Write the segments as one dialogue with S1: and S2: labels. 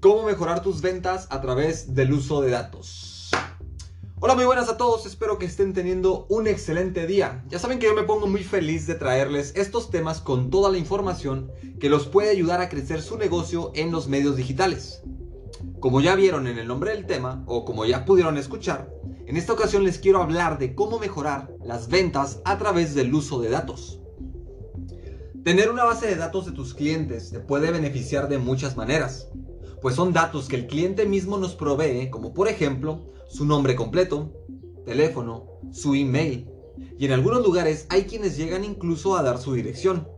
S1: cómo mejorar tus ventas a través del uso de datos. Hola, muy buenas a todos, espero que estén teniendo un excelente día. Ya saben que yo me pongo muy feliz de traerles estos temas con toda la información que los puede ayudar a crecer su negocio en los medios digitales. Como ya vieron en el nombre del tema, o como ya pudieron escuchar, en esta ocasión les quiero hablar de cómo mejorar las ventas a través del uso de datos. Tener una base de datos de tus clientes te puede beneficiar de muchas maneras pues son datos que el cliente mismo nos provee, como por ejemplo su nombre completo, teléfono, su email, y en algunos lugares hay quienes llegan incluso a dar su dirección.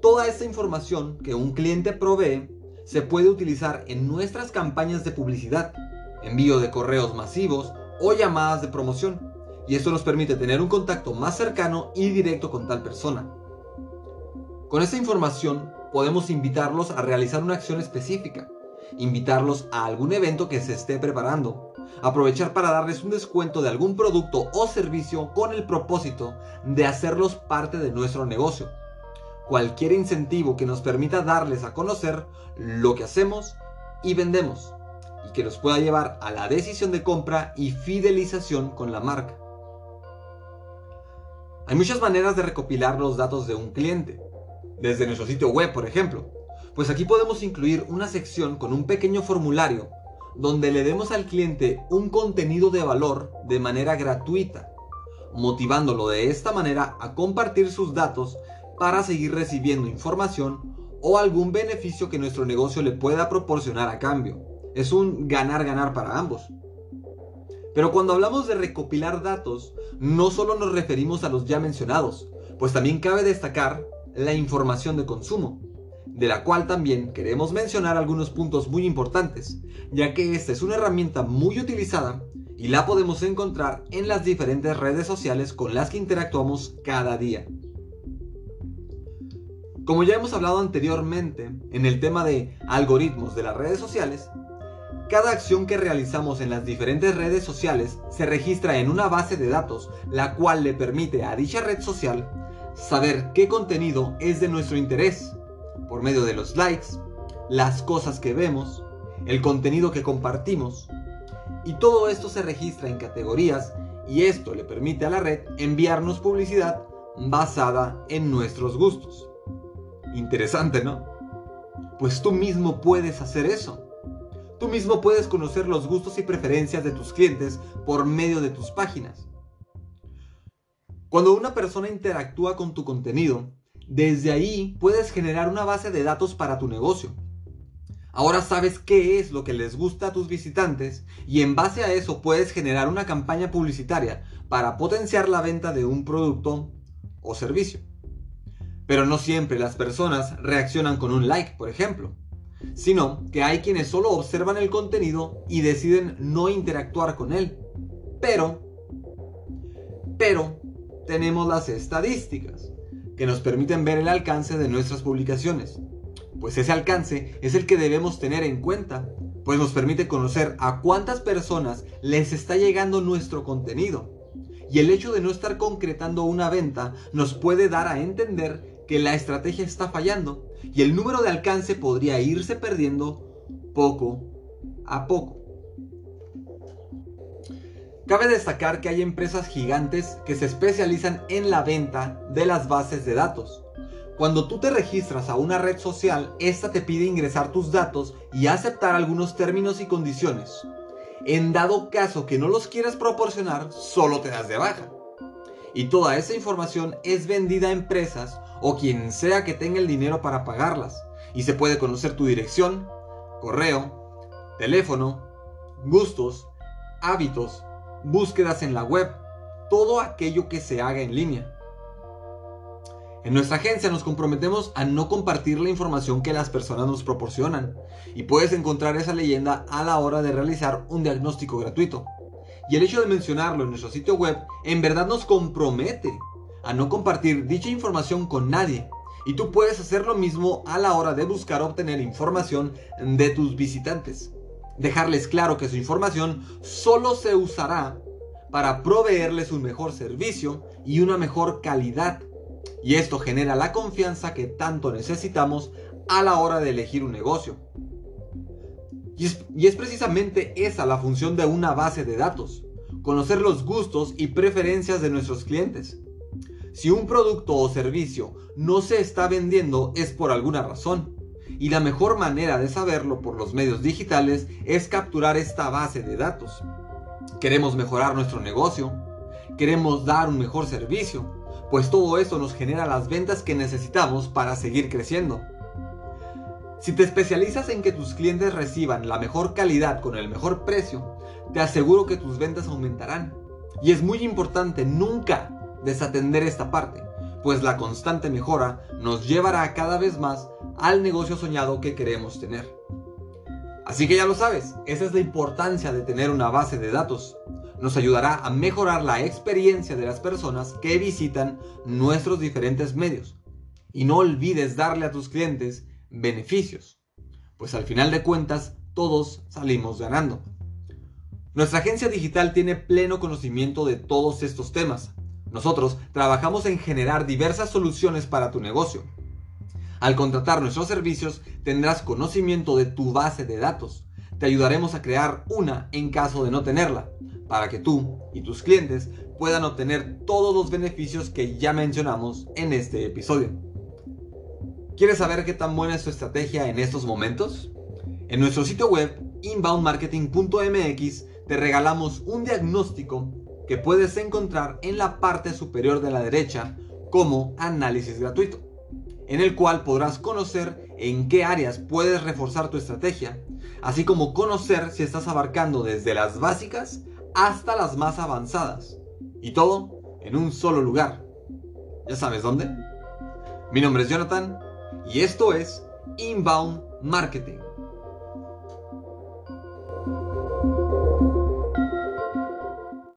S1: Toda esta información que un cliente provee se puede utilizar en nuestras campañas de publicidad, envío de correos masivos o llamadas de promoción, y esto nos permite tener un contacto más cercano y directo con tal persona. Con esta información podemos invitarlos a realizar una acción específica, invitarlos a algún evento que se esté preparando, aprovechar para darles un descuento de algún producto o servicio con el propósito de hacerlos parte de nuestro negocio. Cualquier incentivo que nos permita darles a conocer lo que hacemos y vendemos y que nos pueda llevar a la decisión de compra y fidelización con la marca. Hay muchas maneras de recopilar los datos de un cliente desde nuestro sitio web, por ejemplo. Pues aquí podemos incluir una sección con un pequeño formulario donde le demos al cliente un contenido de valor de manera gratuita, motivándolo de esta manera a compartir sus datos para seguir recibiendo información o algún beneficio que nuestro negocio le pueda proporcionar a cambio. Es un ganar-ganar para ambos. Pero cuando hablamos de recopilar datos, no solo nos referimos a los ya mencionados, pues también cabe destacar la información de consumo, de la cual también queremos mencionar algunos puntos muy importantes, ya que esta es una herramienta muy utilizada y la podemos encontrar en las diferentes redes sociales con las que interactuamos cada día. Como ya hemos hablado anteriormente en el tema de algoritmos de las redes sociales, cada acción que realizamos en las diferentes redes sociales se registra en una base de datos, la cual le permite a dicha red social saber qué contenido es de nuestro interés por medio de los likes, las cosas que vemos, el contenido que compartimos. Y todo esto se registra en categorías y esto le permite a la red enviarnos publicidad basada en nuestros gustos. Interesante, ¿no? Pues tú mismo puedes hacer eso. Tú mismo puedes conocer los gustos y preferencias de tus clientes por medio de tus páginas. Cuando una persona interactúa con tu contenido, desde ahí puedes generar una base de datos para tu negocio. Ahora sabes qué es lo que les gusta a tus visitantes y en base a eso puedes generar una campaña publicitaria para potenciar la venta de un producto o servicio. Pero no siempre las personas reaccionan con un like, por ejemplo, sino que hay quienes solo observan el contenido y deciden no interactuar con él. Pero, pero, tenemos las estadísticas, que nos permiten ver el alcance de nuestras publicaciones. Pues ese alcance es el que debemos tener en cuenta, pues nos permite conocer a cuántas personas les está llegando nuestro contenido. Y el hecho de no estar concretando una venta nos puede dar a entender que la estrategia está fallando y el número de alcance podría irse perdiendo poco a poco. Cabe destacar que hay empresas gigantes que se especializan en la venta de las bases de datos. Cuando tú te registras a una red social, esta te pide ingresar tus datos y aceptar algunos términos y condiciones. En dado caso que no los quieras proporcionar, solo te das de baja. Y toda esa información es vendida a empresas o quien sea que tenga el dinero para pagarlas. Y se puede conocer tu dirección, correo, teléfono, gustos, hábitos, búsquedas en la web, todo aquello que se haga en línea. En nuestra agencia nos comprometemos a no compartir la información que las personas nos proporcionan y puedes encontrar esa leyenda a la hora de realizar un diagnóstico gratuito. Y el hecho de mencionarlo en nuestro sitio web en verdad nos compromete a no compartir dicha información con nadie. Y tú puedes hacer lo mismo a la hora de buscar obtener información de tus visitantes dejarles claro que su información solo se usará para proveerles un mejor servicio y una mejor calidad. Y esto genera la confianza que tanto necesitamos a la hora de elegir un negocio. Y es, y es precisamente esa la función de una base de datos, conocer los gustos y preferencias de nuestros clientes. Si un producto o servicio no se está vendiendo es por alguna razón. Y la mejor manera de saberlo por los medios digitales es capturar esta base de datos. Queremos mejorar nuestro negocio, queremos dar un mejor servicio, pues todo eso nos genera las ventas que necesitamos para seguir creciendo. Si te especializas en que tus clientes reciban la mejor calidad con el mejor precio, te aseguro que tus ventas aumentarán. Y es muy importante nunca desatender esta parte, pues la constante mejora nos llevará cada vez más al negocio soñado que queremos tener. Así que ya lo sabes, esa es la importancia de tener una base de datos. Nos ayudará a mejorar la experiencia de las personas que visitan nuestros diferentes medios. Y no olvides darle a tus clientes beneficios, pues al final de cuentas todos salimos ganando. Nuestra agencia digital tiene pleno conocimiento de todos estos temas. Nosotros trabajamos en generar diversas soluciones para tu negocio. Al contratar nuestros servicios tendrás conocimiento de tu base de datos. Te ayudaremos a crear una en caso de no tenerla, para que tú y tus clientes puedan obtener todos los beneficios que ya mencionamos en este episodio. ¿Quieres saber qué tan buena es tu estrategia en estos momentos? En nuestro sitio web inboundmarketing.mx te regalamos un diagnóstico que puedes encontrar en la parte superior de la derecha como análisis gratuito, en el cual podrás conocer en qué áreas puedes reforzar tu estrategia, así como conocer si estás abarcando desde las básicas hasta las más avanzadas, y todo en un solo lugar. ¿Ya sabes dónde? Mi nombre es Jonathan y esto es Inbound Marketing.